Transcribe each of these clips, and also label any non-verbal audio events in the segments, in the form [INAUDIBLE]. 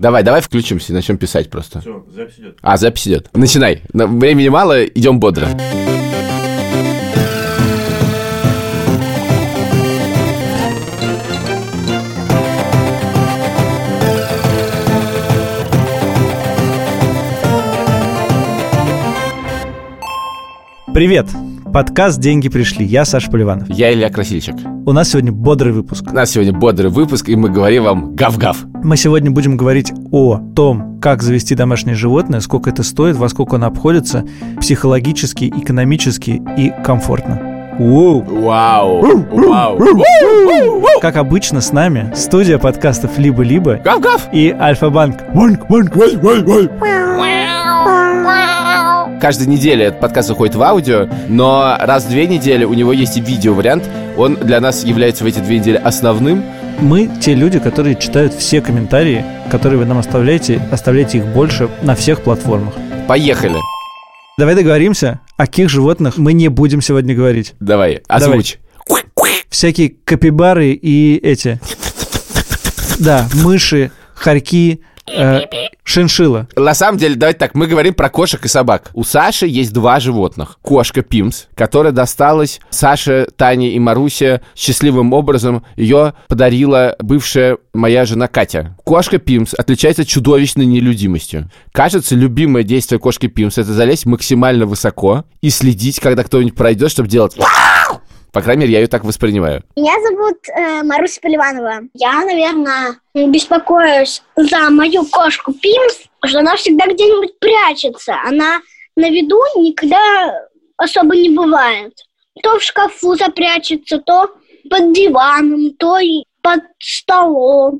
Давай, давай включимся и начнем писать просто. Все, запись идет. А, запись идет. Начинай. На- Времени мало, идем бодро. Привет! Подкаст «Деньги пришли». Я Саша Поливанов. Я Илья Красильчик. У нас сегодня бодрый выпуск. У нас сегодня бодрый выпуск, и мы говорим вам гав-гав. Мы сегодня будем говорить о том, как завести домашнее животное, сколько это стоит, во сколько оно обходится психологически, экономически и комфортно. Уоу! Вау! Вау! Как обычно с нами студия подкастов «Либо-либо» Гав-гав! и Альфа-банк. Банк, банк. Каждую неделю этот подкаст выходит в аудио, но раз в две недели у него есть и видео-вариант. Он для нас является в эти две недели основным. Мы те люди, которые читают все комментарии, которые вы нам оставляете, оставляйте их больше на всех платформах. Поехали. Давай договоримся, о каких животных мы не будем сегодня говорить. Давай, озвучь. всякие капибары и эти... Да, мыши, хорьки, э, шиншилла. На самом деле, давайте так, мы говорим про кошек и собак. У Саши есть два животных. Кошка Пимс, которая досталась Саше, Тане и Марусе счастливым образом. Ее подарила бывшая моя жена Катя. Кошка Пимс отличается чудовищной нелюдимостью. Кажется, любимое действие кошки Пимс это залезть максимально высоко и следить, когда кто-нибудь пройдет, чтобы делать... По крайней мере, я ее так воспринимаю. Меня зовут э, Маруся Поливанова. Я, наверное, беспокоюсь за мою кошку Пимс, что она всегда где-нибудь прячется. Она на виду никогда особо не бывает. То в шкафу запрячется, то под диваном, то и под столом.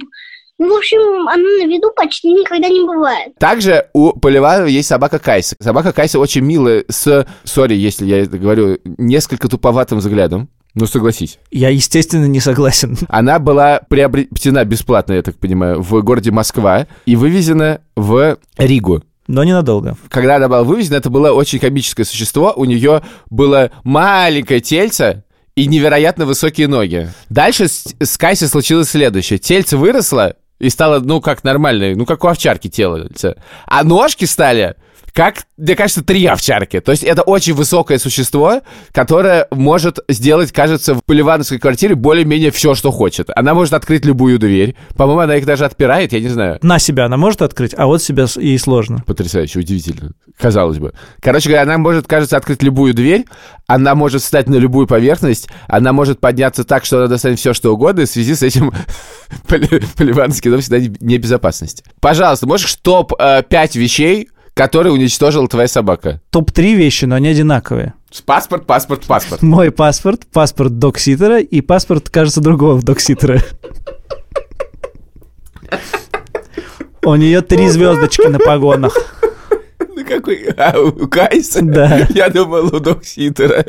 Ну, в общем, она на виду почти никогда не бывает. Также у Поливанова есть собака Кайса. Собака Кайса очень милая, с, сори, если я это говорю, несколько туповатым взглядом. Ну, согласись. Я, естественно, не согласен. [LAUGHS] Она была приобретена бесплатно, я так понимаю, в городе Москва и вывезена в Ригу. Но ненадолго. Когда она была вывезена, это было очень комическое существо. У нее было маленькое тельце и невероятно высокие ноги. Дальше с, с Кайси случилось следующее. Тельце выросло и стало, ну, как нормальное, ну, как у овчарки тельце. А ножки стали как, мне кажется, три овчарки. То есть это очень высокое существо, которое может сделать, кажется, в поливановской квартире более-менее все, что хочет. Она может открыть любую дверь. По-моему, она их даже отпирает, я не знаю. На себя она может открыть, а вот себя ей сложно. Потрясающе, удивительно. Казалось бы. Короче говоря, она может, кажется, открыть любую дверь, она может встать на любую поверхность, она может подняться так, что она достанет все, что угодно, и в связи с этим [LAUGHS] поли- поливановский дом всегда не- небезопасности. Пожалуйста, можешь топ-5 вещей, которые уничтожила твоя собака? Топ-3 вещи, но они одинаковые. Паспорт, паспорт, паспорт. Мой паспорт, паспорт докситера и паспорт, кажется, другого докситера. У нее три звездочки на погонах. Ну какой? А, у Кайса? Да. Я думал, у Докситера.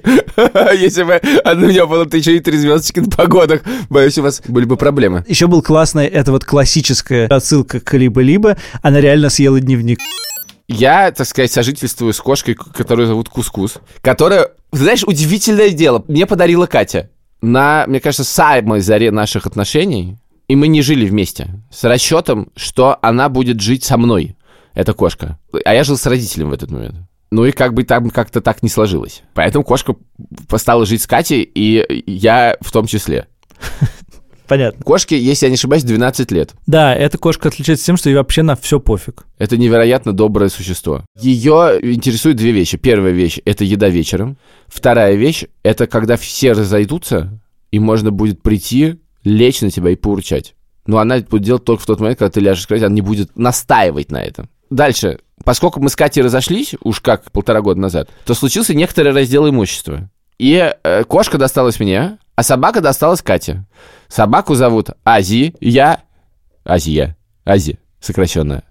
Если бы у меня было еще и три звездочки на погодах, боюсь, у вас были бы проблемы. Еще был классный, это вот классическая отсылка к либо-либо. Она реально съела дневник. Я, так сказать, сожительствую с кошкой, которую зовут Кускус, которая, знаешь, удивительное дело, мне подарила Катя на, мне кажется, самой заре наших отношений, и мы не жили вместе, с расчетом, что она будет жить со мной, эта кошка. А я жил с родителем в этот момент. Ну и как бы там как-то так не сложилось. Поэтому кошка стала жить с Катей, и я в том числе. Понятно. Кошке, если я не ошибаюсь, 12 лет. Да, эта кошка отличается тем, что ей вообще на все пофиг. Это невероятно доброе существо. Ее интересуют две вещи. Первая вещь — это еда вечером. Вторая вещь — это когда все разойдутся, и можно будет прийти, лечь на тебя и поурчать. Но она это будет делать только в тот момент, когда ты ляжешь кровать, она не будет настаивать на этом. Дальше. Поскольку мы с Катей разошлись, уж как полтора года назад, то случился некоторый раздел имущества. И э, кошка досталась мне, а собака досталась Кате. Собаку зовут Ази, я... Азия. Ази, сокращенная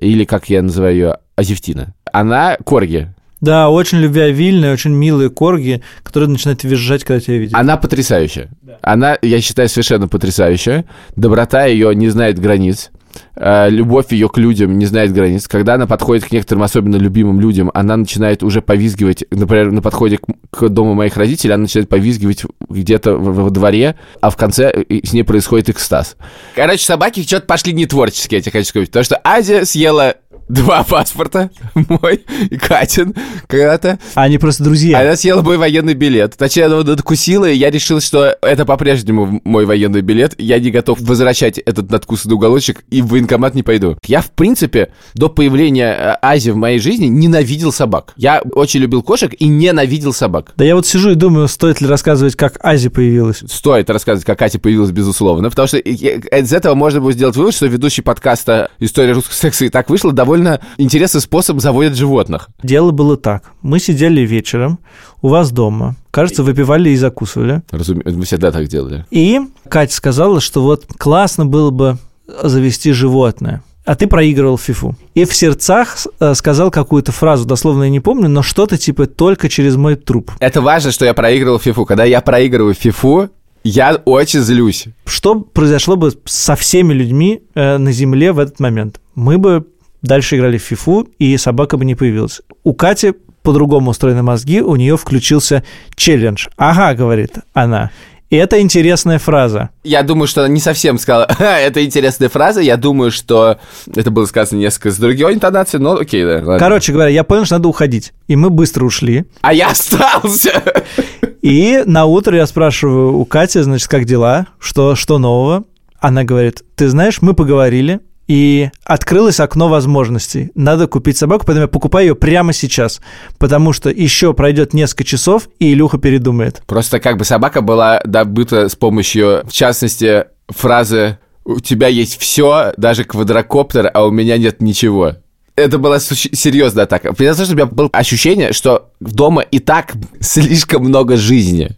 или, как я называю ее, Азевтина. Она корги. Да, очень любвеобильные, очень милые корги, которые начинают визжать, когда тебя видят. Она потрясающая. Она, я считаю, совершенно потрясающая. Доброта ее не знает границ. Э, любовь ее к людям не знает границ. Когда она подходит к некоторым особенно любимым людям, она начинает уже повизгивать, например, на подходе к, к дому моих родителей, она начинает повизгивать где-то во, во дворе, а в конце э, с ней происходит экстаз. Короче, собаки что-то пошли не творчески, я тебе хочу сказать. Потому что Азия съела два паспорта, [LAUGHS] мой и Катин, когда-то. Они просто друзья. Она съела мой военный билет. Точнее, она надкусила, и я решил, что это по-прежнему мой военный билет. Я не готов возвращать этот надкусанный уголочек и в военкомат не пойду. Я, в принципе, до появления э, Ази в моей жизни ненавидел собак. Я очень любил кошек и ненавидел собак. Да я вот сижу и думаю, стоит ли рассказывать, как Ази появилась. Стоит рассказывать, как Катя появилась, безусловно, потому что из этого можно будет сделать вывод, что ведущий подкаста «История русского секса» и так вышло довольно интересный способ заводят животных. Дело было так. Мы сидели вечером у вас дома. Кажется, выпивали и закусывали. Разумеется, мы всегда так делали. И Катя сказала, что вот классно было бы завести животное. А ты проигрывал фифу. И в сердцах э, сказал какую-то фразу, дословно я не помню, но что-то типа «только через мой труп». Это важно, что я проигрывал фифу. Когда я проигрываю фифу, я очень злюсь. Что произошло бы со всеми людьми э, на Земле в этот момент? Мы бы дальше играли в фифу, и собака бы не появилась. У Кати по-другому устроены мозги, у нее включился челлендж. Ага, говорит она. И это интересная фраза. Я думаю, что она не совсем сказала, это интересная фраза. Я думаю, что это было сказано несколько с другой интонацией, но окей, да. Ладно. Короче говоря, я понял, что надо уходить. И мы быстро ушли. А я остался. И на утро я спрашиваю у Кати, значит, как дела? Что, что нового? Она говорит, ты знаешь, мы поговорили, и открылось окно возможностей. Надо купить собаку, поэтому я покупаю ее прямо сейчас, потому что еще пройдет несколько часов, и Илюха передумает. Просто как бы собака была добыта с помощью, в частности, фразы «У тебя есть все, даже квадрокоптер, а у меня нет ничего». Это была серьезная атака. Потому что у меня было ощущение, что дома и так слишком много жизни,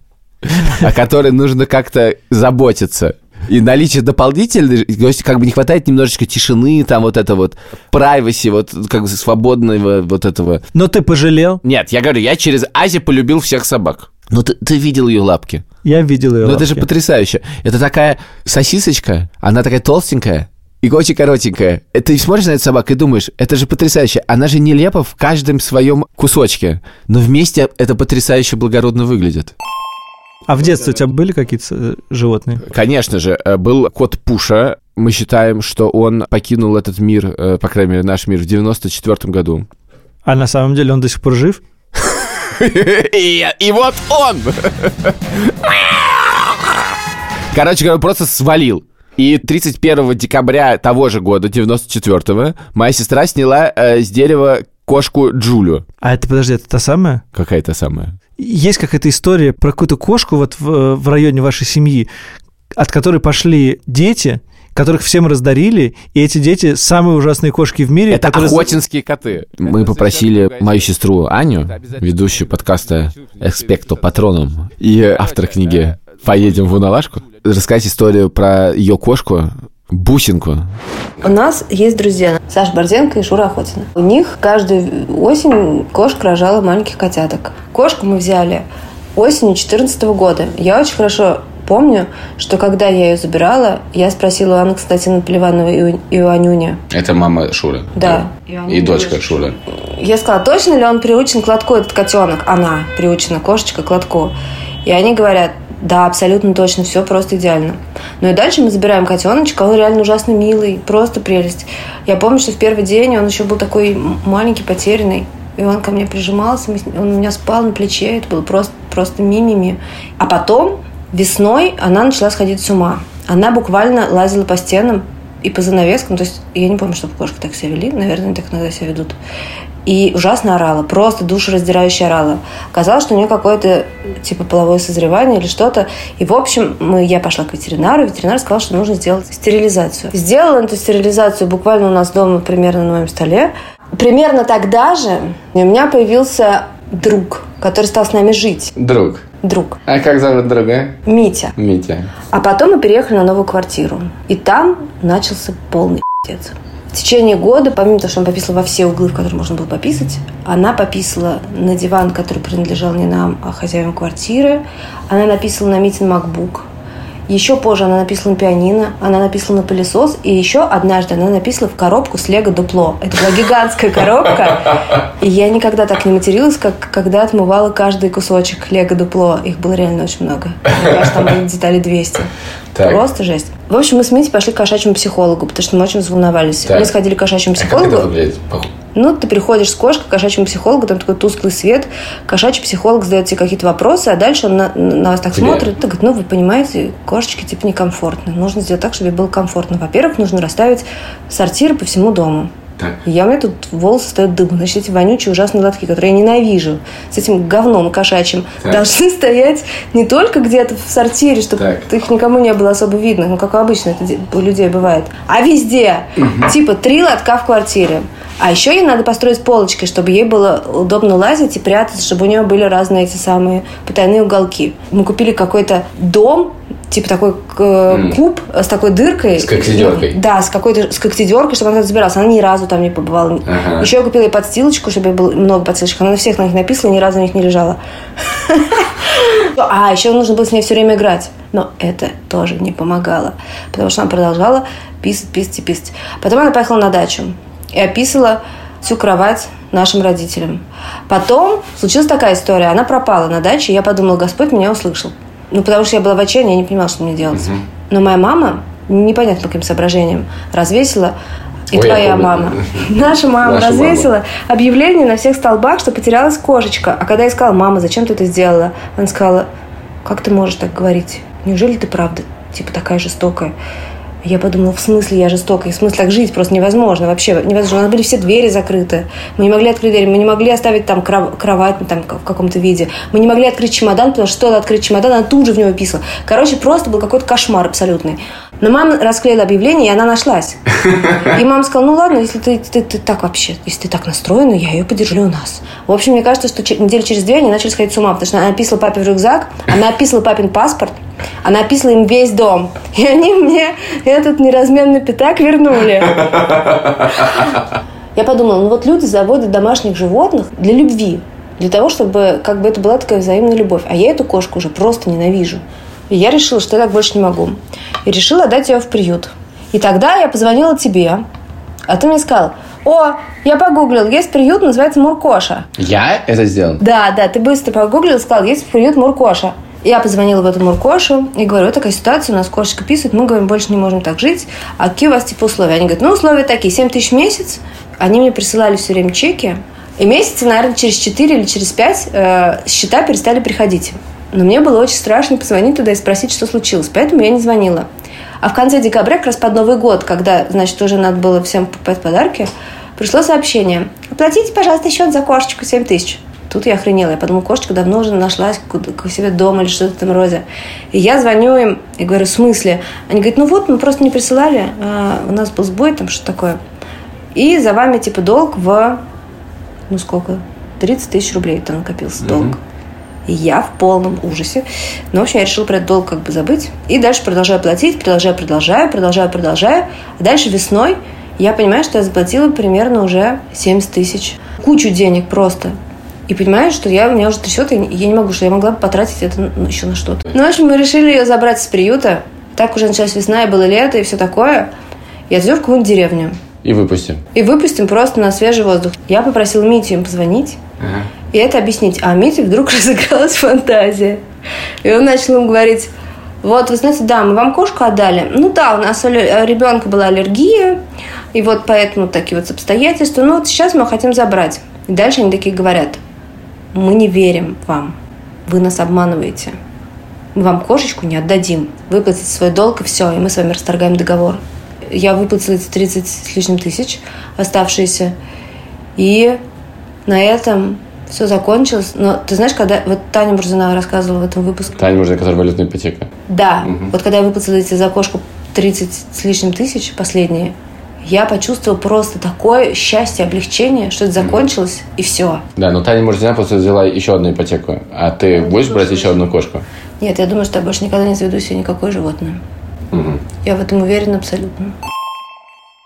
о которой нужно как-то заботиться и наличие дополнительной, то есть как бы не хватает немножечко тишины, там вот это вот privacy, вот как бы свободного вот этого. Но ты пожалел? Нет, я говорю, я через Ази полюбил всех собак. Ну, ты, ты видел ее лапки? Я видел ее Ну, лапки. это же потрясающе. Это такая сосисочка, она такая толстенькая, и очень коротенькая. И Ты смотришь на эту собаку и думаешь, это же потрясающе. Она же нелепа в каждом своем кусочке. Но вместе это потрясающе благородно выглядит. А в детстве у тебя были какие-то э, животные? Конечно же, э, был кот Пуша. Мы считаем, что он покинул этот мир, э, по крайней мере, наш мир, в 94 году. А на самом деле он до сих пор жив? [LAUGHS] И, и вот он! Короче говоря, просто свалил. И 31 декабря того же года, 94-го, моя сестра сняла э, с дерева кошку Джулю. А это, подожди, это та самая? Какая-то самая. Есть какая-то история про какую-то кошку вот в, в районе вашей семьи, от которой пошли дети, которых всем раздарили, и эти дети самые ужасные кошки в мире. Это которые... охотинские коты. Мы попросили мою сестру Аню, ведущую подкаста «Экспекто Патроном» и автор книги «Поедем в Уналашку», рассказать историю про ее кошку, Бусинку. У нас есть друзья Саша Борзенко и Шура Охотина. У них каждую осень кошка рожала маленьких котяток. Кошку мы взяли осенью 2014 года. Я очень хорошо помню, что когда я ее забирала, я спросила у Анны Константиновны Поливановой и у Анюни. Это мама Шуры. Да. И дочка Шуры. Я сказала, точно ли он приучен к лотку, этот котенок? Она приучена, кошечка, к лотку. И они говорят, да, абсолютно точно, все просто идеально. Ну и дальше мы забираем котеночка, он реально ужасно милый, просто прелесть. Я помню, что в первый день он еще был такой маленький, потерянный. И он ко мне прижимался, он у меня спал на плече, это было просто, просто мимими. А потом весной она начала сходить с ума. Она буквально лазила по стенам и по занавескам. То есть я не помню, чтобы кошки так себя вели. Наверное, так иногда себя ведут и ужасно орала, просто душераздирающе орала. Казалось, что у нее какое-то типа половое созревание или что-то. И, в общем, мы, я пошла к ветеринару, ветеринар сказал, что нужно сделать стерилизацию. Сделала эту стерилизацию буквально у нас дома, примерно на моем столе. Примерно тогда же у меня появился друг, который стал с нами жить. Друг. Друг. А как зовут друга? Митя. Митя. А потом мы переехали на новую квартиру. И там начался полный пиздец. В течение года, помимо того, что она пописала во все углы, в которые можно было пописать, она пописала на диван, который принадлежал не нам, а хозяевам квартиры. Она написала на Митин MacBook. Еще позже она написала на пианино, она написала на пылесос, и еще однажды она написала в коробку с лего дупло. Это была гигантская коробка, и я никогда так не материлась, как когда отмывала каждый кусочек лего дупло. Их было реально очень много. Мне кажется, там было деталей 200. Так. Просто жесть. В общем, мы с Митей пошли к кошачьему психологу, потому что мы очень взволновались. Так. Мы сходили к кошачьему А как психологу. это выглядит? Ну, ты приходишь с кошкой к кошачьему психологу, там такой тусклый свет, кошачий психолог задает тебе какие-то вопросы, а дальше он на, на вас так Тебе? смотрит, и говорит, ну, вы понимаете, кошечке типа некомфортно. Нужно сделать так, чтобы ей было комфортно. Во-первых, нужно расставить сортиры по всему дому. Так. И я, у меня тут волосы стоят дыбом. Значит, эти вонючие ужасные лотки, которые я ненавижу, с этим говном кошачьим, Так. должны [LAUGHS] стоять не только где-то в сортире, чтобы Так. их никому не было особо видно, ну, как обычно это у людей бывает, а везде. Типа три лотка в квартире. А еще ей надо построить полочки, чтобы ей было удобно лазить и прятаться, чтобы у нее были разные эти самые потайные уголки. Мы купили какой-то дом, типа такой М. куб с такой дыркой. С когтедеркой. Да, с какой-то с когтедеркой, чтобы она забиралась. Она ни разу там не побывала. Ага. Еще я купила ей подстилочку, чтобы было много подстилочек. Она на всех на них написала, ни разу на них не лежала. А, еще нужно было с ней все время играть. Но это тоже не помогало. Потому что она продолжала писать, писать и писать. Потом она поехала на дачу и описала всю кровать нашим родителям. Потом случилась такая история. Она пропала на даче, и я подумала, Господь меня услышал. Ну, потому что я была в отчаянии, я не понимала, что мне делать. Но моя мама, непонятно по каким соображениям, развесила и Ой, твоя помню. мама. [LAUGHS] Наша мама Наша мама. развесила объявление на всех столбах, что потерялась кошечка. А когда я сказала, мама, зачем ты это сделала? Она сказала, как ты можешь так говорить? Неужели ты правда, типа, такая жестокая? Я подумала, в смысле я жестокая? В смысле так жить просто невозможно вообще. Невозможно. У нас были все двери закрыты. Мы не могли открыть двери. Мы не могли оставить там кров- кровать там, в каком-то виде. Мы не могли открыть чемодан, потому что стоило открыть чемодан, она тут же в него писала. Короче, просто был какой-то кошмар абсолютный. Но мама расклеила объявление, и она нашлась. И мама сказала, ну ладно, если ты, ты, ты так вообще, если ты так настроена, я ее подержу у нас. В общем, мне кажется, что недели через две они начали сходить с ума, потому что она описала папе в рюкзак, она описала папин паспорт, она описала им весь дом. И они мне этот неразменный пятак вернули. Я подумала, ну вот люди заводят домашних животных для любви. Для того, чтобы как бы это была такая взаимная любовь. А я эту кошку уже просто ненавижу. И я решила, что я так больше не могу. И решила отдать ее в приют. И тогда я позвонила тебе, а ты мне сказал, о, я погуглил, есть приют, называется Муркоша. Я это сделал? Да, да, ты быстро погуглил сказал, есть приют Муркоша. Я позвонила в эту Муркошу и говорю, вот такая ситуация, у нас кошечка писает, мы говорим, больше не можем так жить. А какие у вас типа условия? Они говорят, ну условия такие, 7 тысяч в месяц. Они мне присылали все время чеки. И месяца, наверное, через 4 или через 5 э, счета перестали приходить. Но мне было очень страшно позвонить туда и спросить, что случилось. Поэтому я не звонила. А в конце декабря, как раз под Новый год, когда, значит, уже надо было всем покупать подарки, пришло сообщение. Оплатите, пожалуйста, счет за кошечку 7 тысяч. Тут я охренела. Я подумала, кошечка давно уже нашлась к себе дома или что-то в этом роде. И я звоню им и говорю, в смысле? Они говорят, ну вот, мы просто не присылали. а у нас был сбой, там что такое. И за вами, типа, долг в... Ну, сколько? 30 тысяч рублей там накопился долг. И я в полном ужасе. Ну, в общем, я решила про этот долг как бы забыть. И дальше продолжаю платить, продолжаю, продолжаю, продолжаю, продолжаю. А дальше весной я понимаю, что я заплатила примерно уже 70 тысяч. Кучу денег просто. И понимаю, что я, меня уже трясет, и я не могу, что я могла бы потратить это еще на что-то. Ну, в общем, мы решили ее забрать с приюта. Так уже началась весна, и было лето, и все такое. И отвезем в какую-нибудь деревню. И выпустим. И выпустим просто на свежий воздух. Я попросила Митю им позвонить Ага. и это объяснить. А Мите вдруг [LAUGHS] разыгралась фантазия. И он начал им говорить, вот, вы знаете, да, мы вам кошку отдали. Ну да, у нас у ребенка была аллергия, и вот поэтому такие вот обстоятельства. Ну вот сейчас мы хотим забрать. И дальше они такие говорят, мы не верим вам, вы нас обманываете. Мы вам кошечку не отдадим. Выплатите свой долг, и все, и мы с вами расторгаем договор. Я выплатила эти 30 с лишним тысяч оставшиеся. И на этом все закончилось. Но ты знаешь, когда вот Таня Бурзина рассказывала в этом выпуске. Таня может, которая валютная ипотека. Да, вот когда я выплатила эти за кошку 30 с лишним тысяч, последние, я почувствовала просто такое счастье, облегчение, что это закончилось, и все. Да, но Таня может, просто взяла еще одну ипотеку. А ты будешь брать еще одну кошку? Нет, я думаю, что я больше никогда не заведу себе никакое животное. Мгм. Я в этом уверена абсолютно.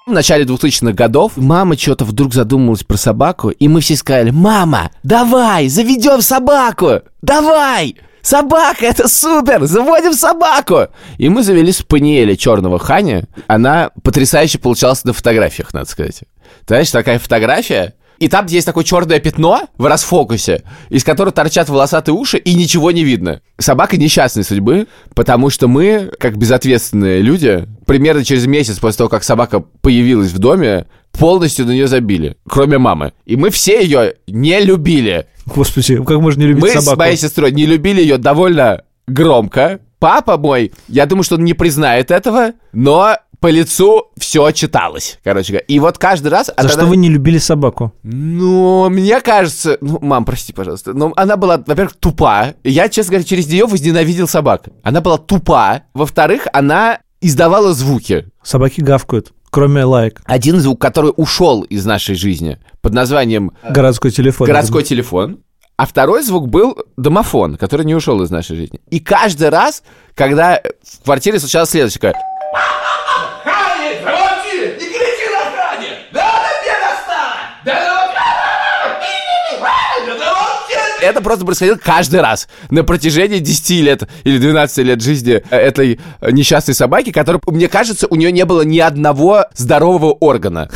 В начале 2000-х годов мама что-то вдруг задумалась про собаку, и мы все сказали, «Мама, давай, заведем собаку! Давай!» Собака, это супер! Заводим собаку! И мы завели спаниеля черного Ханя. Она потрясающе получалась на фотографиях, надо сказать. Ты знаешь, такая фотография, и там есть такое черное пятно в расфокусе, из которого торчат волосатые уши, и ничего не видно. Собака несчастной судьбы, потому что мы, как безответственные люди, примерно через месяц после того, как собака появилась в доме, полностью на нее забили, кроме мамы. И мы все ее не любили. Господи, как можно не любить Мы собаку? с моей сестрой не любили ее довольно громко. Папа мой, я думаю, что он не признает этого, но по лицу все читалось, короче говоря. И вот каждый раз... За она- что вы не любили собаку? Ну, мне кажется... Ну, мам, прости, пожалуйста. Но она была, во-первых, тупа. Я, честно говоря, через нее возненавидел собак. Она была тупа. Во-вторых, она издавала звуки. Собаки гавкают, кроме лайк. Один звук, который ушел из нашей жизни под названием Городской телефон. городской телефон. А второй звук был домофон, который не ушел из нашей жизни. И каждый раз, когда в квартире случалось следующее, такое, Охране! Замолчи! Не кричи на охране! Да она меня достала! Да замолчи! Да замолчи! Это просто происходило каждый раз на протяжении 10 лет или 12 лет жизни э, этой э, несчастной собаки, которая, мне кажется, у нее не было ни одного здорового органа.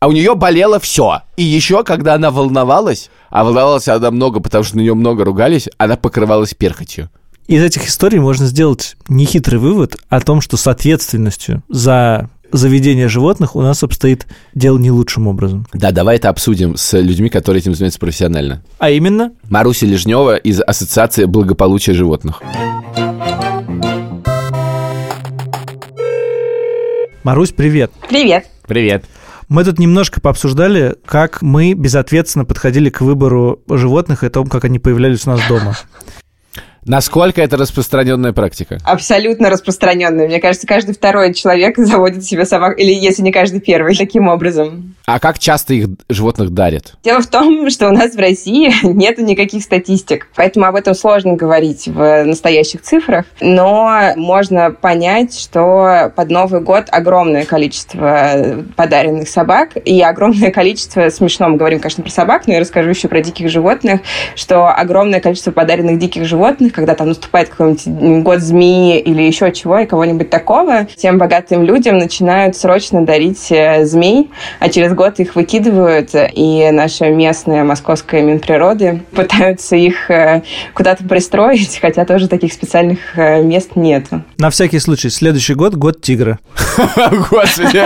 А у нее болело все. И еще, когда она волновалась, а волновалась она много, потому что на нее много ругались, она покрывалась перхотью. Из этих историй можно сделать нехитрый вывод о том, что с ответственностью за заведение животных у нас обстоит дело не лучшим образом. Да, давай это обсудим с людьми, которые этим занимаются профессионально. А именно, Маруся Лежнева из Ассоциации благополучия животных. Марусь, привет. Привет. Привет. Мы тут немножко пообсуждали, как мы безответственно подходили к выбору животных и о том, как они появлялись у нас дома. Насколько это распространенная практика? Абсолютно распространенный. Мне кажется, каждый второй человек [LAUGHS] заводит себе собак, или если не каждый первый, таким образом. А как часто их животных дарят? Дело в том, [LAUGHS] что у нас в России [LAUGHS] нет никаких статистик, поэтому об этом сложно говорить в настоящих цифрах, но можно понять, что под Новый год огромное количество подаренных собак и огромное количество, смешно мы говорим, конечно, про собак, но я расскажу еще про диких животных, что огромное количество подаренных диких животных, когда там наступает какой-нибудь год змеи или еще чего, и кого-нибудь такого, тем богатым людям начинают срочно дарить э, змей, а через год их выкидывают, и наша местная московская Минприроды пытаются их э, куда-то пристроить, хотя тоже таких специальных э, мест нет. На всякий случай, следующий год – год тигра. [LAUGHS] Господи.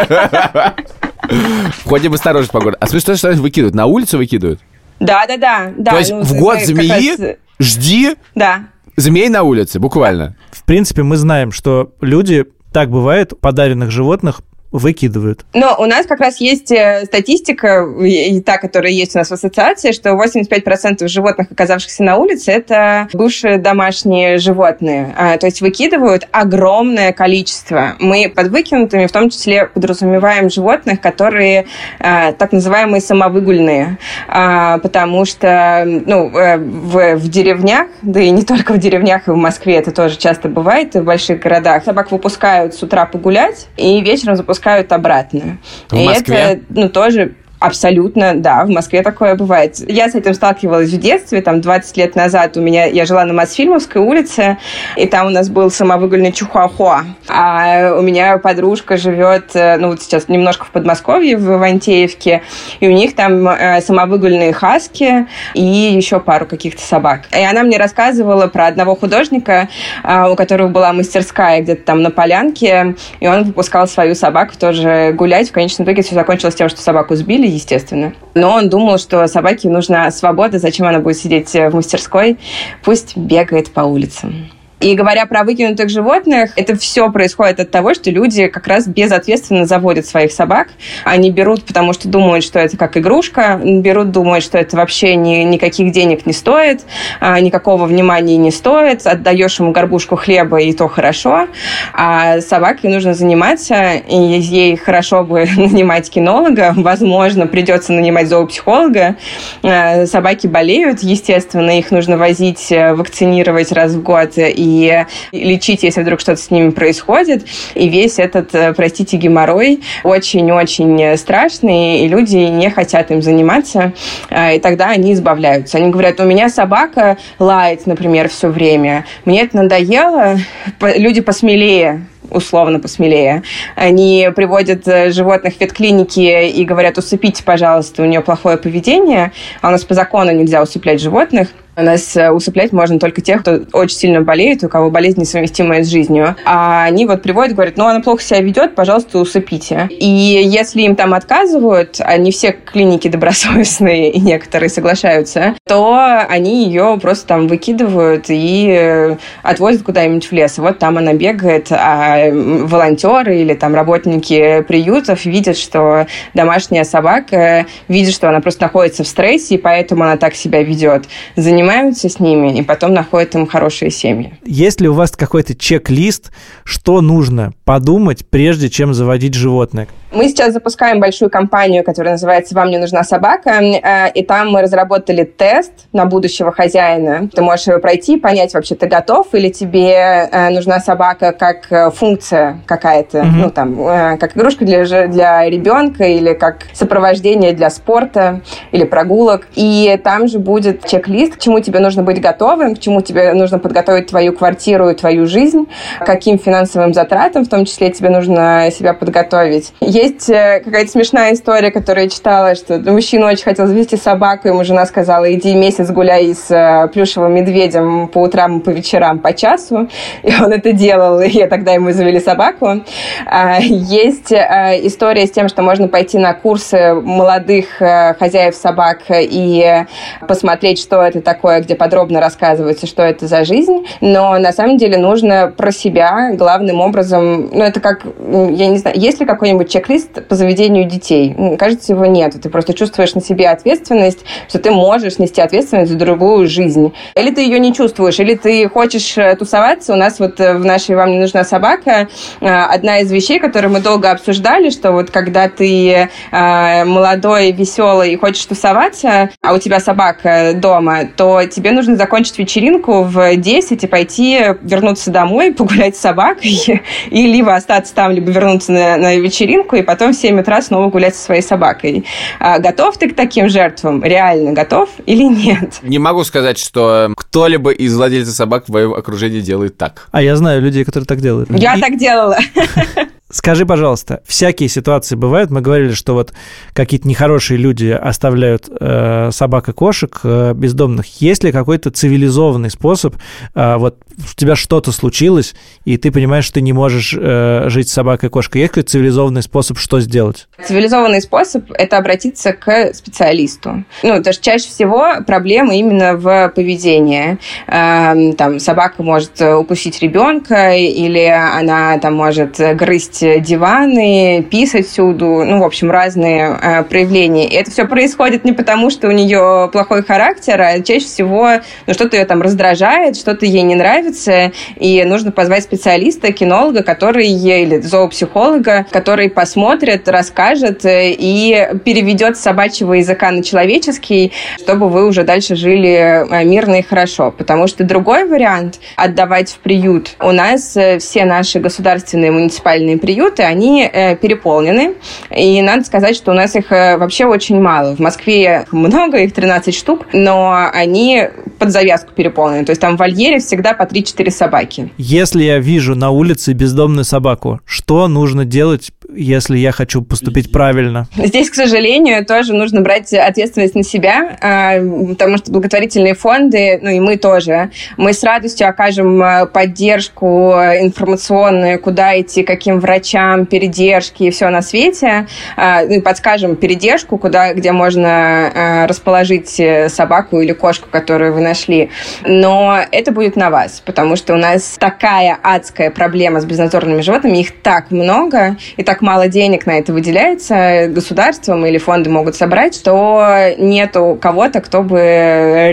Ходим осторожно по городу. А смешно, что они выкидывают? На улицу выкидывают? Да-да-да. да, То есть ну, в год змеи жди Да, змей на улице, буквально. В принципе, мы знаем, что люди, так бывает, подаренных животных выкидывают. Но у нас как раз есть э, статистика, и та, которая есть у нас в ассоциации, что 85% животных, оказавшихся на улице, это бывшие домашние животные. А, То есть выкидывают огромное количество. Мы под выкинутыми в том числе подразумеваем животных, которые а, так называемые самовыгульные, А, потому что ну, э, в, в деревнях, да и не только в деревнях, и в Москве это тоже часто бывает, и в больших городах, собак выпускают с утра погулять, и вечером запускают обратно. В и Москве? это, ну, тоже Абсолютно, да, в Москве такое бывает. Я с этим сталкивалась в детстве, там, 20 лет назад у меня, я жила на Мосфильмовской улице, и там у нас был самовыгульный Чухуахуа. А у меня подружка живет, э, ну, вот сейчас немножко в Подмосковье, в Ивантеевке, и у них там э, самовыгульные хаски и еще пару каких-то собак. И она мне рассказывала про одного художника, а, у которого была мастерская где-то там на полянке, и он выпускал свою собаку тоже гулять. В конечном итоге все закончилось тем, что собаку сбили, естественно. Но он думал, что собаке нужна свобода, зачем она будет сидеть в мастерской, пусть бегает по улицам. И говоря про выкинутых животных, это все происходит от того, что люди как раз безответственно заводят своих собак. Они берут, потому что думают, что это как игрушка, берут, думают, что это вообще ни, никаких денег не стоит, а, никакого внимания не стоит, отдаешь ему горбушку хлеба, и то хорошо. А собакой нужно заниматься, и ей хорошо бы [LAUGHS] нанимать кинолога, возможно, придется нанимать зоопсихолога. А, Собаки болеют, естественно, их нужно возить, э, вакцинировать раз в год и и лечить, если вдруг что-то с ними происходит. И весь этот, э, простите, геморрой очень-очень страшный, и люди не хотят им заниматься, э, и тогда они избавляются. Они говорят, у меня собака лает, например, все время, мне это надоело, люди посмелее условно посмелее. Они приводят э, животных в ветклиники и говорят, усыпите, пожалуйста, у нее плохое поведение, а у нас по закону нельзя усыплять животных. Нас э, усыплять можно только тех, кто очень сильно болеет, у кого болезнь несовместимая с жизнью. А они вот приводят, говорят, ну, она плохо себя ведет, пожалуйста, усыпите. И если им там отказывают, а все клиники добросовестные, и некоторые соглашаются, то они ее просто там выкидывают и э, отвозят куда-нибудь в лес. Вот там она бегает, а волонтеры или там работники приютов видят, что домашняя собака видит, что она просто находится в стрессе, и поэтому она так себя ведет. Занимается занимаются с ними и потом находят им хорошие семьи. Есть ли у вас какой-то чек-лист, что нужно подумать, прежде чем заводить животное? Мы сейчас запускаем большую кампанию, которая называется «Вам не нужна собака», э, и там мы разработали тест на будущего хозяина. Ты можешь его пройти, понять, вообще ты готов или тебе э, нужна собака как э, функция какая-то, mm-hmm. ну там, как игрушка для, для ребенка или как сопровождение для спорта или прогулок. И там же будет чек-лист, к чему тебе нужно быть готовым, к чему тебе нужно подготовить твою квартиру и твою жизнь, каким финансовым затратам в том числе тебе нужно себя подготовить есть э, какая-то смешная история, которую я читала, что мужчина очень хотел завести собаку, ему жена сказала, иди месяц гуляй с э, плюшевым медведем по утрам и по вечерам по часу. И он это делал, и тогда ему завели собаку. А, есть э, история с тем, что можно пойти на курсы молодых хозяев собак и посмотреть, что это такое, где подробно рассказывается, что это за жизнь. Но на самом деле нужно про себя главным образом, ну это как, я не знаю, есть ли какой-нибудь чек чек-лист по заведению детей. Кажется, его нет. Ты просто чувствуешь на себе ответственность, что ты можешь нести ответственность за другую жизнь. Или ты ее не чувствуешь, или ты хочешь э, тусоваться. У нас вот э, в нашей «Вам не нужна собака» э, одна из вещей, которую мы долго обсуждали, что вот когда ты молодой, веселый и хочешь тусоваться, а у тебя собака дома, то тебе нужно закончить вечеринку в 10 и пойти вернуться домой, [LAUGHS] погулять с собакой, и либо остаться там, либо вернуться на, на вечеринку, и потом в 7 утра снова гулять со своей собакой. А готов ты к таким жертвам? Реально готов или нет? Не могу сказать, что кто-либо из владельцев собак в моем окружении делает так. А я знаю людей, которые так делают. Я и... так делала. [LAUGHS] Скажи, пожалуйста, всякие ситуации бывают. Мы говорили, что вот какие-то нехорошие люди оставляют э, собак и кошек э, бездомных. Есть ли какой-то цивилизованный способ? Э, вот у тебя что-то случилось, и ты понимаешь, что ты не можешь э, жить с собакой и кошкой. Есть какой-то цивилизованный способ, что сделать? Цивилизованный способ – это обратиться к специалисту. Ну, потому что чаще всего проблемы именно в поведении. Э, там собака может укусить ребенка, или она там может грызть есть диваны, писать всюду, ну, в общем, разные э, проявления. И это все происходит не потому, что у нее плохой характер, а чаще всего ну, что-то ее там раздражает, что-то ей не нравится, и нужно позвать специалиста, кинолога, который или зоопсихолога, который посмотрит, расскажет э, и переведет с собачьего языка на человеческий, чтобы вы уже дальше жили э, мирно и хорошо. Потому что другой вариант – отдавать в приют. У нас э, все наши государственные муниципальные они э, переполнены. И надо сказать, что у нас их э, вообще очень мало. В Москве много, их 13 штук, но они под завязку переполнены. То есть там в вольере всегда по 3-4 собаки. Если я вижу на улице бездомную собаку, что нужно делать, если я хочу поступить правильно? Здесь, к сожалению, тоже нужно брать ответственность на себя, а, потому что благотворительные фонды, ну и мы тоже, мы с радостью окажем э, поддержку информационную, куда идти, каким врачам, передержки и все на свете. А, ну, подскажем передержку, куда, где можно а, расположить э, собаку или кошку, которую вы нашли. Но это будет на вас, потому что у нас такая адская проблема с безнадзорными животными, их так много, и так мало денег на это выделяется государством или фонды могут собрать, что нету кого-то, кто бы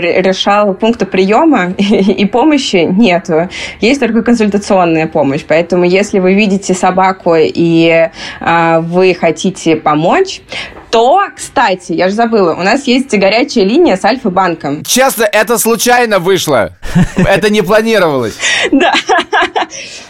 решал пункты приема [LAUGHS] и помощи нету. Есть только консультационная помощь. Поэтому если вы видите собаку, и э, вы хотите помочь, то, кстати, я же забыла, у нас есть горячая линия с Альфа-банком. Честно, это случайно вышло. [LAUGHS] Это не планировалось. Да.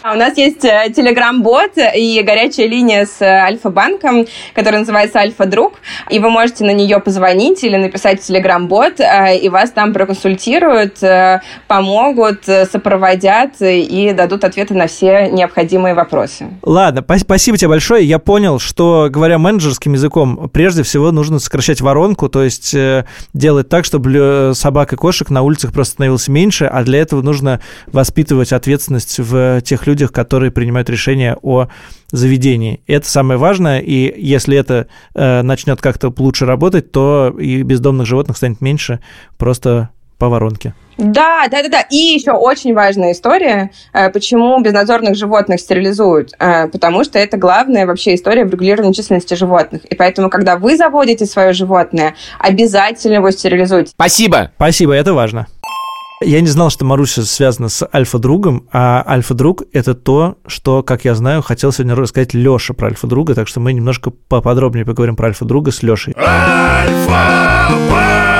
У нас есть э, телеграм-бот и горячая линия с Альфа-банком, которая называется Альфа-друг. И вы можете на нее позвонить или написать в телеграм-бот, э, и вас там проконсультируют, э, помогут, сопроводят и дадут ответы на все необходимые вопросы. Ладно, спасибо тебе большое. Я понял, что, говоря менеджерским языком, прежде всего нужно сокращать воронку, то есть делать так, чтобы собак и кошек на улицах просто становилось меньше, а для этого нужно воспитывать ответственность в тех людях, которые принимают решения о заведении. Это самое важное, и если это э, начнет как-то лучше работать, то и бездомных животных станет меньше просто по воронке. Да, да, да, да. И еще очень важная история, э, почему безнадзорных животных стерилизуют. Э, потому что это главная вообще история в регулировании численности животных. И поэтому, когда вы заводите свое животное, обязательно его стерилизуйте. Спасибо. Спасибо, это важно. Я не знал, что Маруся связана с альфа-другом, а альфа-друг — это то, что, как я знаю, хотел сегодня рассказать Лёша про альфа-друга, так что мы немножко поподробнее поговорим про альфа-друга с Лёшей. Альфа Лёша,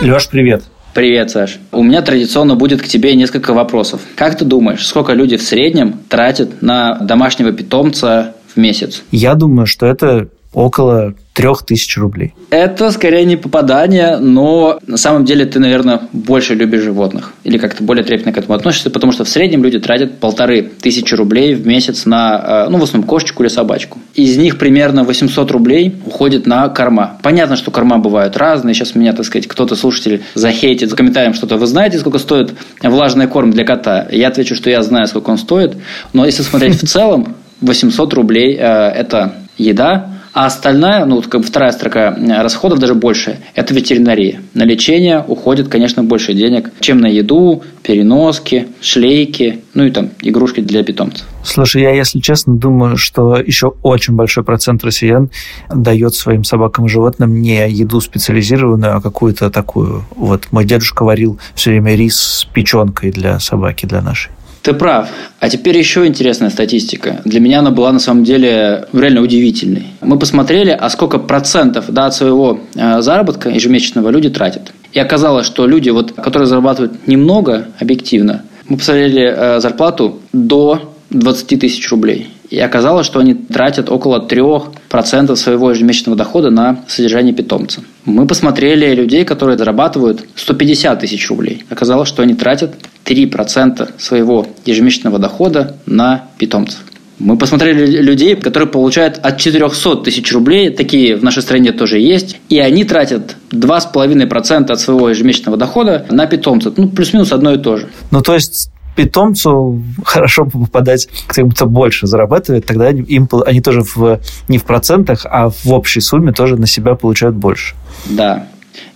Лёш, привет! Привет, Саш. У меня традиционно будет к тебе несколько вопросов. Как ты думаешь, сколько люди в среднем тратят на домашнего питомца в месяц? Я думаю, что это около трех тысяч рублей. Это скорее не попадание, но на самом деле ты, наверное, больше любишь животных. Или как-то более трепетно к этому относишься, потому что в среднем люди тратят полторы тысячи рублей в месяц на, э, ну, в основном, кошечку или собачку. Из них примерно 800 рублей уходит на корма. Понятно, что корма бывают разные. Сейчас меня, так сказать, кто-то слушатель захейтит за комментарием что-то. Вы знаете, сколько стоит влажный корм для кота? Я отвечу, что я знаю, сколько он стоит. Но если смотреть в целом, 800 рублей э, – это еда, а остальная, ну, как бы вторая строка э, расходов даже больше, это ветеринария. На лечение уходит, конечно, больше денег, чем на еду, переноски, шлейки, ну и там игрушки для питомцев. Слушай, я, если честно, думаю, что еще очень большой процент россиян дает своим собакам и животным не еду специализированную, а какую-то такую. Вот мой дедушка варил все время рис с печенкой для собаки, для нашей. Ты прав. А теперь еще интересная статистика. Для меня она была на самом деле реально удивительной. Мы посмотрели, а сколько процентов да, от своего э, заработка ежемесячного люди тратят. И оказалось, что люди, вот, которые зарабатывают немного объективно, мы посмотрели э, зарплату до 20 тысяч рублей. И оказалось, что они тратят около 3% своего ежемесячного дохода на содержание питомца. Мы посмотрели людей, которые зарабатывают 150 тысяч рублей. Оказалось, что они тратят 3% своего ежемесячного дохода на питомцев. Мы посмотрели людей, которые получают от 400 тысяч рублей, такие в нашей стране тоже есть, и они тратят 2,5% от своего ежемесячного дохода на питомцев. Ну, плюс-минус одно и то же. Ну, то есть питомцу хорошо попадать к тем, кто больше зарабатывает, тогда им, они тоже в, не в процентах, а в общей сумме тоже на себя получают больше. Да.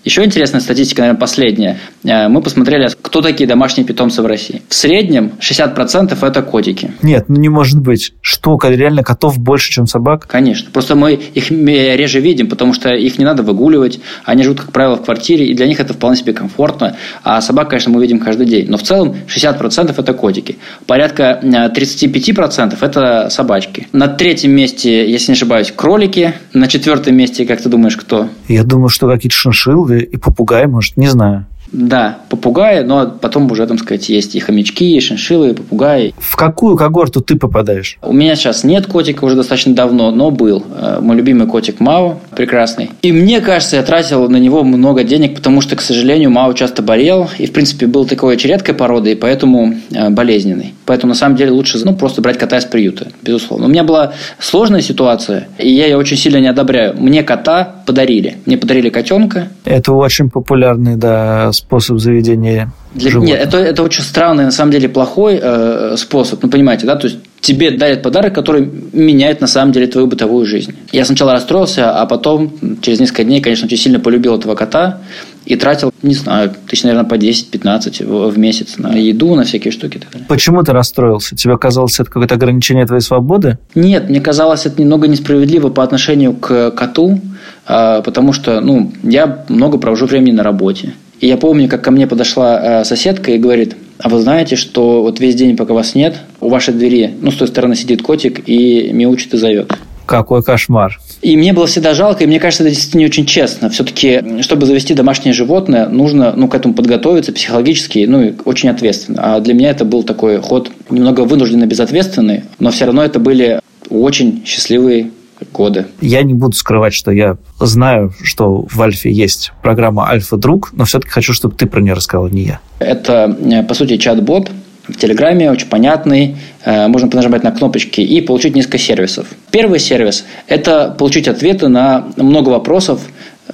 Еще интересная статистика, наверное, последняя. Э, мы посмотрели, кто такие домашние питомцы в России. В среднем 60% это котики. Нет, ну не может быть. Что, реально котов больше, чем собак? Конечно. Просто мы их реже видим, потому что их не надо выгуливать. Они живут, как правило, в квартире, и для них это вполне себе комфортно. А собак, конечно, мы видим каждый день. Но в целом 60% это котики. Порядка 35% э, это собачки. На третьем месте, если не ошибаюсь, кролики. На четвертом месте, как ты думаешь, кто? Я думаю, что какие-то шиншиллы и попугай, может, не знаю. Да, попугаи, но потом уже, там сказать, есть и хомячки, и шиншиллы, и попугаи. В какую когорту ты попадаешь? У меня сейчас нет котика уже достаточно давно, но был. Э, мой любимый котик Мао, прекрасный. И мне кажется, я тратил на него много денег, потому что, к сожалению, Мао часто болел, и, в принципе, был такой очень редкой породы, и поэтому э, болезненный. Поэтому, на самом деле, лучше ну, просто брать кота из приюта, безусловно. У меня была сложная ситуация, и я ее очень сильно не одобряю. Мне кота подарили. Мне подарили котенка. Это очень популярный, да, способ заведения Для, животных. Нет, это, это очень странный, на самом деле, плохой э, способ. Ну, понимаете, да? То есть, тебе дарят подарок, который меняет, на самом деле, твою бытовую жизнь. Я сначала расстроился, а потом, через несколько дней, конечно, очень сильно полюбил этого кота и тратил, не знаю, тысяч, наверное, по 10-15 в, в месяц на еду, на всякие штуки. Почему ты расстроился? Тебе казалось, это какое-то ограничение твоей свободы? Нет, мне казалось, это немного несправедливо по отношению к коту, а, потому что, ну, я много провожу времени на работе. И я помню, как ко мне подошла э, соседка и говорит, а вы знаете, что вот весь день, пока вас нет, у вашей двери, ну, с той стороны сидит котик и мяучит и зовет. Какой кошмар. И мне было всегда жалко, и мне кажется, это действительно не очень честно. Все-таки, чтобы завести домашнее животное, нужно ну, к этому подготовиться психологически, ну и очень ответственно. А для меня это был такой ход немного вынужденно безответственный, но все равно это были очень счастливые годы. Я не буду скрывать, что я знаю, что в Альфе есть программа Альфа-друг, но все-таки хочу, чтобы ты про нее рассказал, не я. Это, э, по сути, чат-бот, в Телеграме, очень понятный. Э, можно нажимать на кнопочки и получить несколько сервисов. Первый сервис – это получить ответы на много вопросов,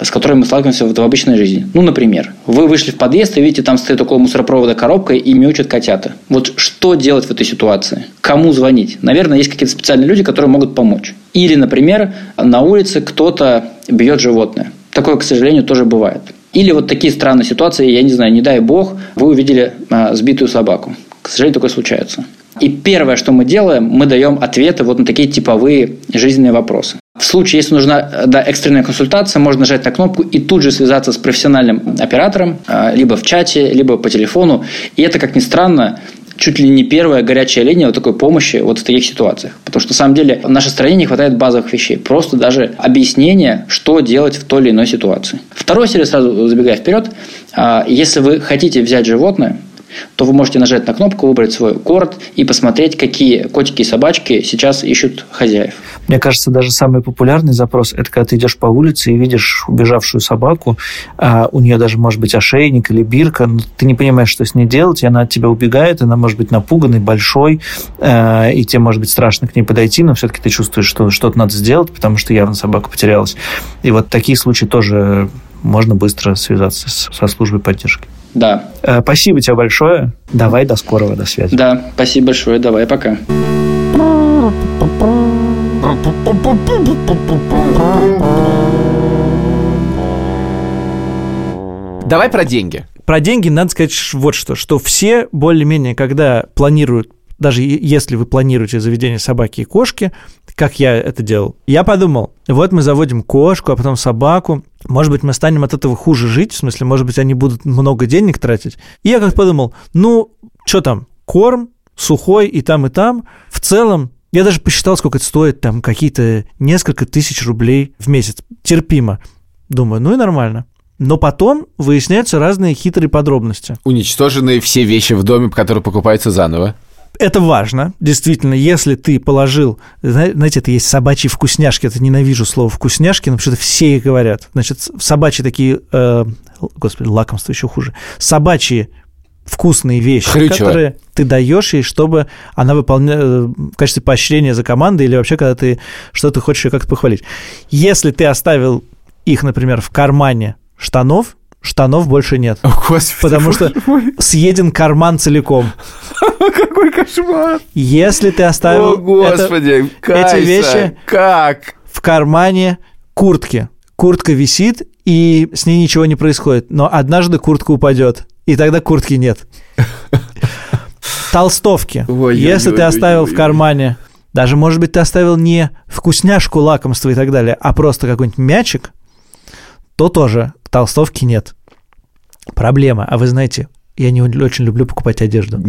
с которыми мы сталкиваемся в обычной жизни. Ну, например, вы вышли в подъезд и видите, там стоит около мусоропровода коробка и мяучат котята. Вот что делать в этой ситуации? Кому звонить? Наверное, есть какие-то специальные люди, которые могут помочь. Или, например, на улице кто-то бьет животное. Такое, к сожалению, тоже бывает. Или вот такие странные ситуации, я не знаю, не дай бог, вы увидели а, сбитую собаку. К сожалению, такое случается. И первое, что мы делаем, мы даем ответы вот на такие типовые жизненные вопросы. В случае, если нужна да, экстренная консультация, можно нажать на кнопку и тут же связаться с профессиональным оператором, а, либо в чате, либо по телефону. И это, как ни странно, чуть ли не первая горячая линия вот такой помощи вот в таких ситуациях. Потому что, на самом деле, в нашей стране не хватает базовых вещей. Просто даже объяснение, что делать в той или иной ситуации. Второй сервис, сразу забегая вперед, а, если вы хотите взять животное, то вы можете нажать на кнопку, выбрать свой город и посмотреть, какие котики и собачки сейчас ищут хозяев. Мне кажется, даже самый популярный запрос – это когда ты идешь по улице и видишь убежавшую собаку, а у нее даже может быть ошейник или бирка, но ты не понимаешь, что с ней делать, и она от тебя убегает, она может быть напуганной, большой, э, и тебе может быть страшно к ней подойти, но все-таки ты чувствуешь, что что-то надо сделать, потому что явно собака потерялась. И вот такие случаи тоже можно быстро связаться со службой поддержки. Да. Э, спасибо тебе большое. Давай до скорого, до связи. Да, спасибо большое. Давай, пока. Давай про деньги. Про деньги надо сказать вот что, что все более-менее, когда планируют даже если вы планируете заведение собаки и кошки, как я это делал, я подумал, вот мы заводим кошку, а потом собаку, может быть, мы станем от этого хуже жить, в смысле, может быть, они будут много денег тратить. И я как подумал, ну, что там, корм, сухой и там, и там, в целом, я даже посчитал, сколько это стоит, там, какие-то несколько тысяч рублей в месяц, терпимо. Думаю, ну и нормально. Но потом выясняются разные хитрые подробности. Уничтоженные все вещи в доме, которые покупаются заново. Это важно, действительно, если ты положил, знаете, это есть собачьи вкусняшки, это ненавижу слово вкусняшки, но почему-то все их говорят. Значит, собачьи такие, э, господи, лакомство еще хуже, собачьи вкусные вещи, Хрючево. которые ты даешь ей, чтобы она выполняла э, в качестве поощрения за командой или вообще, когда ты что-то хочешь ее как-то похвалить. Если ты оставил их, например, в кармане штанов, штанов больше нет. О, Господи, потому что мой. съеден карман целиком. [LAUGHS] Какой кошмар! Если ты оставил О, Господи, это, Кайса, эти вещи как? в кармане куртки, куртка висит, и с ней ничего не происходит, но однажды куртка упадет, и тогда куртки нет. [LAUGHS] Толстовки. Ой, Если ой, ты ой, оставил в кармане, даже, может быть, ты оставил не вкусняшку, лакомство и так далее, а просто какой-нибудь мячик, то тоже толстовки нет. Проблема. А вы знаете, я не очень люблю покупать одежду.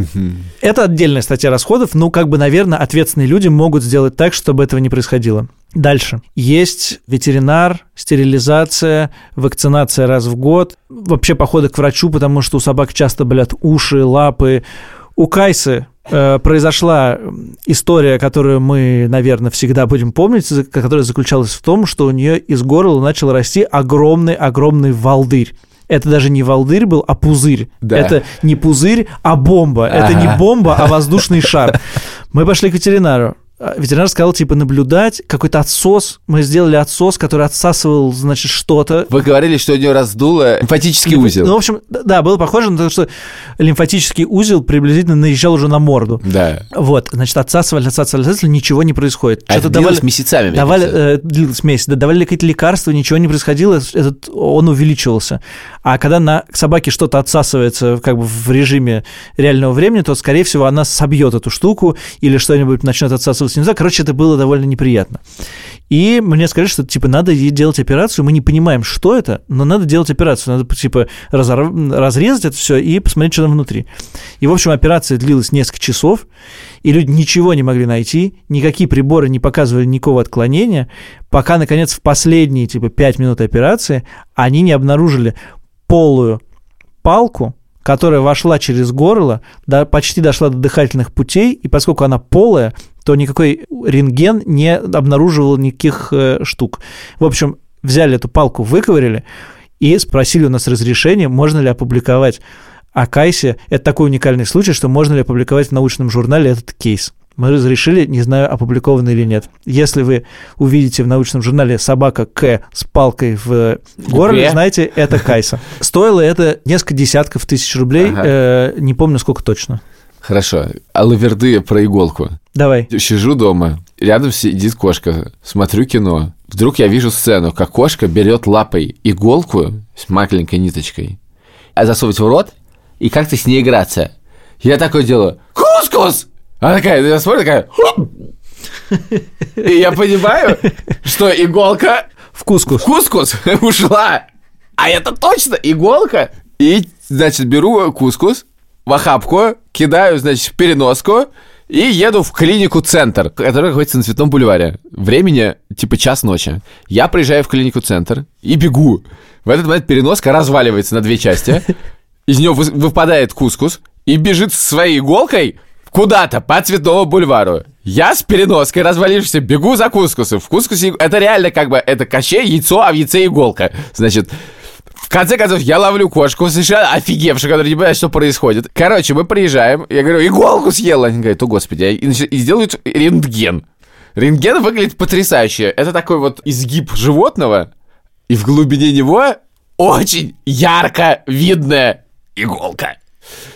Это отдельная статья расходов, ну, как бы, наверное, ответственные люди могут сделать так, чтобы этого не происходило. Дальше. Есть ветеринар, стерилизация, вакцинация раз в год, вообще походы к врачу, потому что у собак часто болят уши, лапы. У Кайсы э, произошла история, которую мы, наверное, всегда будем помнить, которая заключалась в том, что у нее из горла начал расти огромный-огромный волдырь. Это даже не волдырь был, а пузырь. Да. Это не пузырь, а бомба. Это не бомба, а воздушный шар. Мы пошли к ветеринару. А Ветеринар сказал, типа, наблюдать какой-то отсос. Мы сделали отсос, который отсасывал, значит, что-то. Вы говорили, что у нее раздуло лимфатический узел. Ну, в общем, да, было похоже на то, что лимфатический узел приблизительно наезжал уже на морду. Да. Вот, значит, отсасывали, отсасывали, отсасывали, ничего не происходит. А это длилось месяцами, давали, э, длилось месяц, да, давали какие-то лекарства, ничего не происходило, этот, он увеличивался. А когда на собаке что-то отсасывается как бы в режиме реального времени, то, скорее всего, она собьет эту штуку или что-нибудь начнет отсасываться двигалась не знаю. Короче, это было довольно неприятно. И мне сказали, что, типа, надо делать операцию. Мы не понимаем, что это, но надо делать операцию. Надо, типа, разор- разрезать это все и посмотреть, что там внутри. И, в общем, операция длилась несколько часов, и люди ничего не могли найти, никакие приборы не показывали никакого отклонения, пока, наконец, в последние, типа, 5 минут операции они не обнаружили полую палку, которая вошла через горло, да, почти дошла до дыхательных путей, и поскольку она полая, то никакой рентген не обнаруживал никаких э, штук. В общем, взяли эту палку, выковырили и спросили у нас разрешение, можно ли опубликовать о Кайсе. Это такой уникальный случай, что можно ли опубликовать в научном журнале этот кейс. Мы разрешили, не знаю, опубликовано или нет. Если вы увидите в научном журнале собака К с палкой в горле, Г. знаете, это Кайса. [LAUGHS] Стоило это несколько десятков тысяч рублей, Ага. э, не помню сколько точно. Хорошо. А лаверды про иголку. Давай. Сижу дома, рядом сидит кошка, смотрю кино. Вдруг я вижу сцену, как кошка берет лапой иголку с маленькой ниточкой, а засовывать в рот и как-то с ней играться. Я такое делаю, кускус! Она такая, я смотрю, такая, «Хоп!» И я понимаю, что иголка В кускус. в кускус [LAUGHS] ушла. А это точно иголка. И, значит, беру кускус в охапку, кидаю, значит, в переноску и еду в клинику «Центр», которая находится на Цветном бульваре. Времени типа час ночи. Я приезжаю в клинику «Центр» и бегу. В этот момент переноска разваливается на две части. Из нее вы- выпадает кускус и бежит со своей иголкой куда-то по Цветному бульвару. Я с переноской, развалившись, бегу за кускусом. В кускусе это реально как бы это кощей, яйцо, а в яйце иголка. Значит, в конце концов, я ловлю кошку, совершенно офигевшую, которая не понимает, что происходит. Короче, мы приезжаем, я говорю, иголку съела. Они говорят, о господи, и, и делают рентген. Рентген выглядит потрясающе. Это такой вот изгиб животного, и в глубине него очень ярко видная иголка.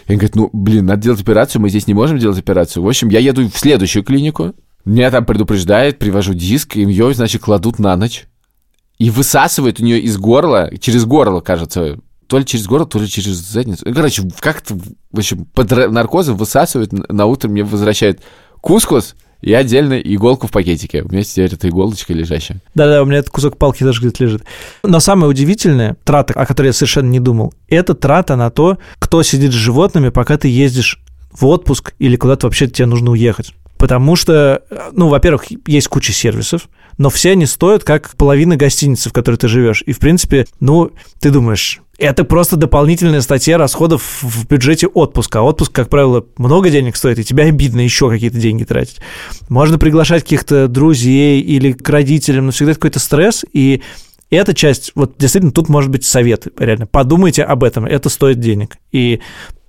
И он говорит, ну, блин, надо делать операцию, мы здесь не можем делать операцию. В общем, я еду в следующую клинику, меня там предупреждает, привожу диск, и ее, значит, кладут на ночь. И высасывают у нее из горла, через горло, кажется, то ли через горло, то ли через задницу. Ну, Короче, как-то, в общем, под наркозом высасывают, н- на утро мне возвращают кускус и отдельно иголку в пакетике. У меня теперь эта иголочка лежащая. Да-да, у меня этот кусок палки даже где-то лежит. Но самое удивительное, трата, о которой я совершенно не думал, это трата на то, кто сидит с животными, пока ты ездишь в отпуск или куда-то вообще тебе нужно уехать. Потому что, ну, во-первых, есть куча сервисов, но все они стоят как половина гостиницы, в которой ты живешь. И, в принципе, ну, ты думаешь, это просто дополнительная статья расходов в бюджете отпуска. А отпуск, как правило, много денег стоит, и тебе обидно еще какие-то деньги тратить. Можно приглашать каких-то друзей или к родителям, но всегда какой-то стресс, и эта часть, вот действительно, тут может быть совет, реально. Подумайте об этом, это стоит денег. И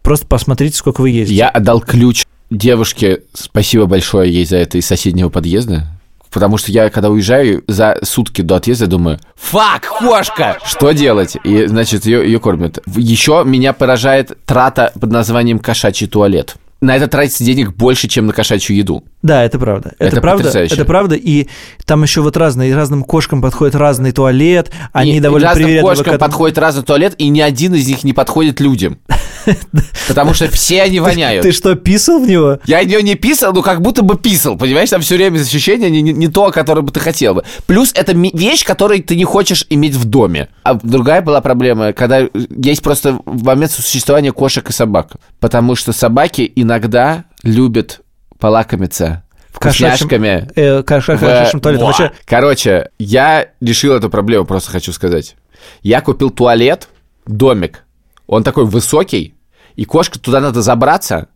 просто посмотрите, сколько вы ездите. Я отдал ключ девушке, спасибо большое ей за это, из соседнего подъезда. Потому что я, когда уезжаю, за сутки до отъезда думаю, фак, кошка! Что делать? И, значит, ее, ее кормят. Еще меня поражает трата под названием кошачий туалет. На это тратится денег больше, чем на кошачью еду. Да, это правда. Это, Это правда. потрясающе. Это правда. И там еще вот разные, и разным кошкам подходит разный туалет. Они и, довольно и разным кошкам этому. подходит разный туалет, и ни один из них не подходит людям. [LAUGHS] Потому что все они воняют. Ты что, писал в него? Я в нее не писал, но как будто бы писал, понимаешь? Там все время ощущение не, не, не то, которое бы ты хотел бы. Плюс это вещь, которую ты не хочешь иметь в доме. А другая была проблема, когда есть просто момент существования кошек и собак. Потому что собаки иногда любят полакомиться вкусняшками. Э, коша- в- кошачьим туалетом. Во. Вообще, Короче, я решил эту проблему, просто хочу сказать. Я купил туалет, домик. Он такой высокий, и кошка туда надо забраться,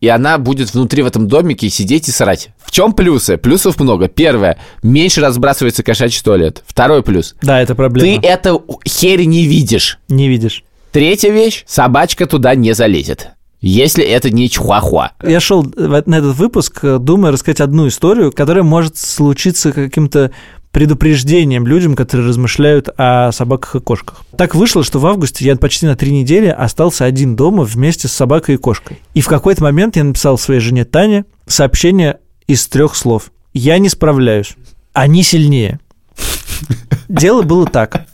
и она будет внутри в этом домике сидеть и срать. В чем плюсы? Плюсов много. Первое, меньше разбрасывается кошачий туалет. Второй плюс. да, это Ты проблема. эту херь не видишь. Не видишь. Третья вещь, собачка туда не залезет. Если это не чуахуа. Я шел на этот выпуск, э, думая рассказать одну историю, которая может случиться каким-то предупреждением людям, которые размышляют о собаках и кошках. Так вышло, что в августе я почти на три недели остался один дома вместе с собакой и кошкой. И в какой-то момент я написал своей жене Тане сообщение из трех слов. «Я не справляюсь. Они сильнее». Дело было так.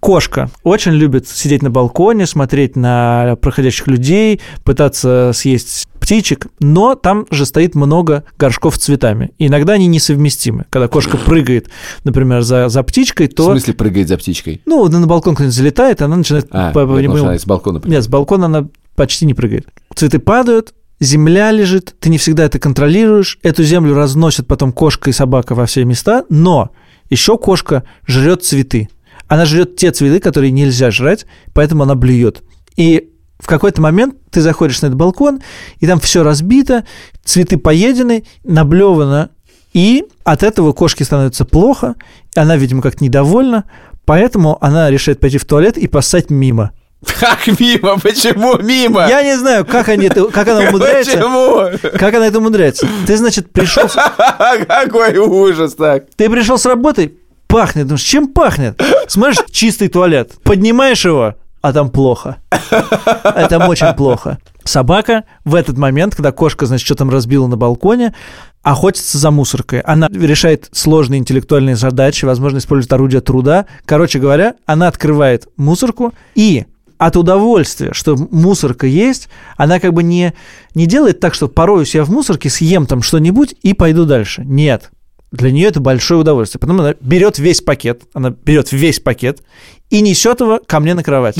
Кошка очень любит сидеть на балконе, смотреть на проходящих людей, пытаться съесть птичек, но там же стоит много горшков с цветами. И иногда они несовместимы. Когда кошка прыгает, например, за, за птичкой, В то... смысле прыгает за птичкой? Ну, на балкон кто-нибудь залетает, она начинает... А, по- я думал, она с балкона прыгает. Нет, с балкона она почти не прыгает. Цветы падают, земля лежит, ты не всегда это контролируешь, эту землю разносят потом кошка и собака во все места, но еще кошка жрет цветы. Она жрет те цветы, которые нельзя жрать, поэтому она блюет. И в какой-то момент ты заходишь на этот балкон, и там все разбито, цветы поедены, наблевано, и от этого кошке становится плохо, она, видимо, как-то недовольна, поэтому она решает пойти в туалет и поссать мимо. Как мимо? Почему мимо? Я не знаю, как, они это, как она умудряется. Почему? Как она это умудряется? Ты, значит, пришел, [LAUGHS] Какой ужас так. ты пришел с работы, пахнет. Думаешь, чем пахнет? Смотришь, чистый туалет. Поднимаешь его, а там плохо. А там очень плохо. Собака в этот момент, когда кошка, значит, что там разбила на балконе, охотится за мусоркой. Она решает сложные интеллектуальные задачи, возможно, использует орудие труда. Короче говоря, она открывает мусорку и от удовольствия, что мусорка есть, она как бы не, не делает так, что пороюсь я в мусорке, съем там что-нибудь и пойду дальше. Нет. Для нее это большое удовольствие. Потом она берет весь пакет, она берет весь пакет и несет его ко мне на кровать.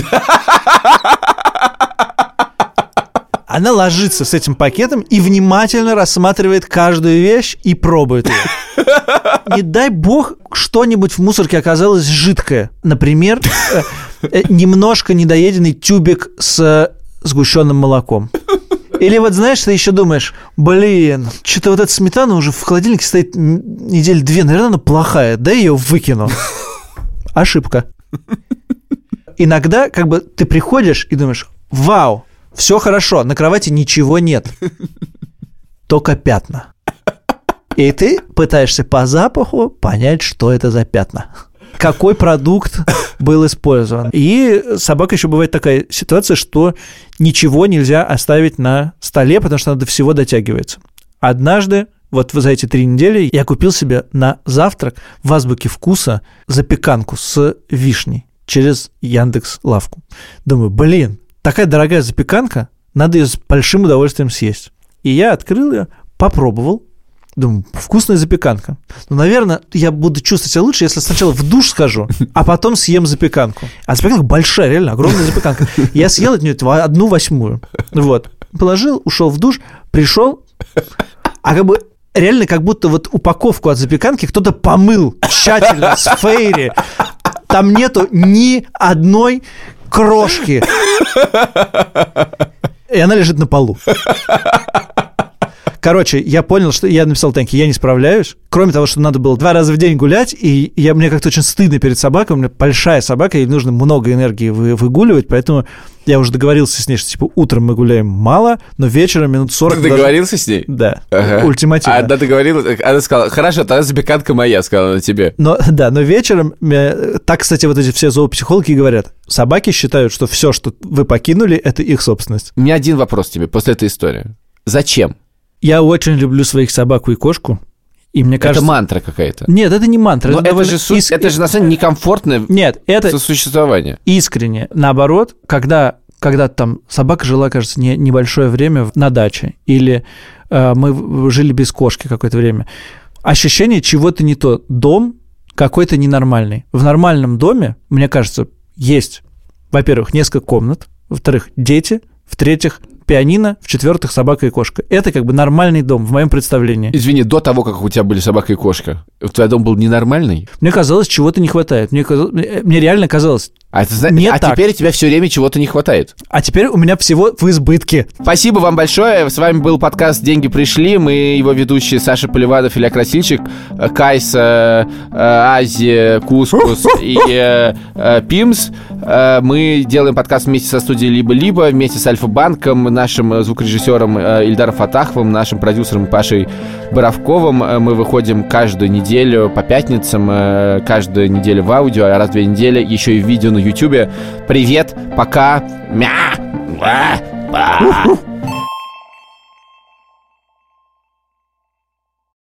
Она ложится с этим пакетом и внимательно рассматривает каждую вещь и пробует ее. Не дай бог, что-нибудь в мусорке оказалось жидкое. Например, э, э, немножко недоеденный тюбик с сгущенным молоком. Или вот знаешь, ты еще думаешь, блин, что-то вот эта сметана уже в холодильнике стоит м, недели две, наверное, она плохая, да ее выкину. [LAUGHS] Ошибка. Иногда как бы ты приходишь и думаешь, вау, все хорошо, на кровати ничего нет, только пятна. И ты пытаешься по запаху понять, что это за пятна. Какой продукт был использован. И собака еще бывает такая ситуация, что ничего нельзя оставить на столе, потому что она до всего дотягивается. Однажды, вот за эти три недели, я купил себе на завтрак в азбуке вкуса запеканку с вишней через Яндекс Лавку. Думаю, блин, такая дорогая запеканка, надо ее с большим удовольствием съесть. И я открыл ее, попробовал, Думаю, вкусная запеканка. Ну, наверное, я буду чувствовать себя лучше, если сначала в душ схожу, [LAUGHS] а потом съем запеканку. А запеканка большая, реально, огромная запеканка. Я съел от нее одну восьмую. Вот. Положил, ушел в душ, пришел, а как бы реально как будто вот упаковку от запеканки кто-то помыл тщательно с фейри. Там нету ни одной крошки. И она лежит на полу. Короче, я понял, что я написал Таньке, я не справляюсь. Кроме того, что надо было два раза в день гулять, и я, мне как-то очень стыдно перед собакой. У меня большая собака, ей нужно много энергии вы, выгуливать, поэтому я уже договорился с ней, что типа утром мы гуляем мало, но вечером минут 40... Ты даже- договорился с ней? Да, Ага. ультимативно. Она договорилась, она сказала, хорошо, тогда запеканка моя, сказала она тебе. Но да, но вечером, э, так, кстати, вот эти все зоопсихологи говорят, собаки считают, что все, что вы покинули, это их собственность. У меня один вопрос тебе после этой истории. Зачем? Я очень люблю своих собаку и кошку, и мне кажется... Это мантра какая-то. Нет, это не мантра. Но это довольно же, су- иск- это же на самом деле некомфортное Нет, это сосуществование. искренне. Наоборот, когда, когда там собака жила, кажется, не, небольшое время на даче, или э, мы жили без кошки какое-то время, ощущение чего-то не то. Дом какой-то ненормальный. В нормальном доме, мне кажется, есть, во-первых, несколько комнат, во-вторых, дети, в-третьих, пианино, в-четвертых, собака и кошка. Это как бы нормальный дом в моем представлении. Извини, до того, как у тебя были собака и кошка, твой дом был ненормальный? Мне казалось, чего-то не хватает. Мне, казалось- мне мне реально казалось. А, зна- Не а так. теперь тебе все время чего-то не хватает. А теперь у меня всего в избытке. Спасибо вам большое. С вами был подкаст «Деньги пришли». Мы его ведущие Саша Поливанов, Илья Красильчик, э, Кайса, э, Азия, Кускус [LAUGHS] и э, Пимс. Мы делаем подкаст вместе со студией «Либо-либо», вместе с Альфа-банком, нашим звукорежиссером Ильдаром Фатаховым, нашим продюсером Пашей Боровковым. Мы выходим каждую неделю по пятницам, каждую неделю в аудио, а раз в две недели еще и в видео на Ютубе. Привет, пока. Мя. Ба. Ба.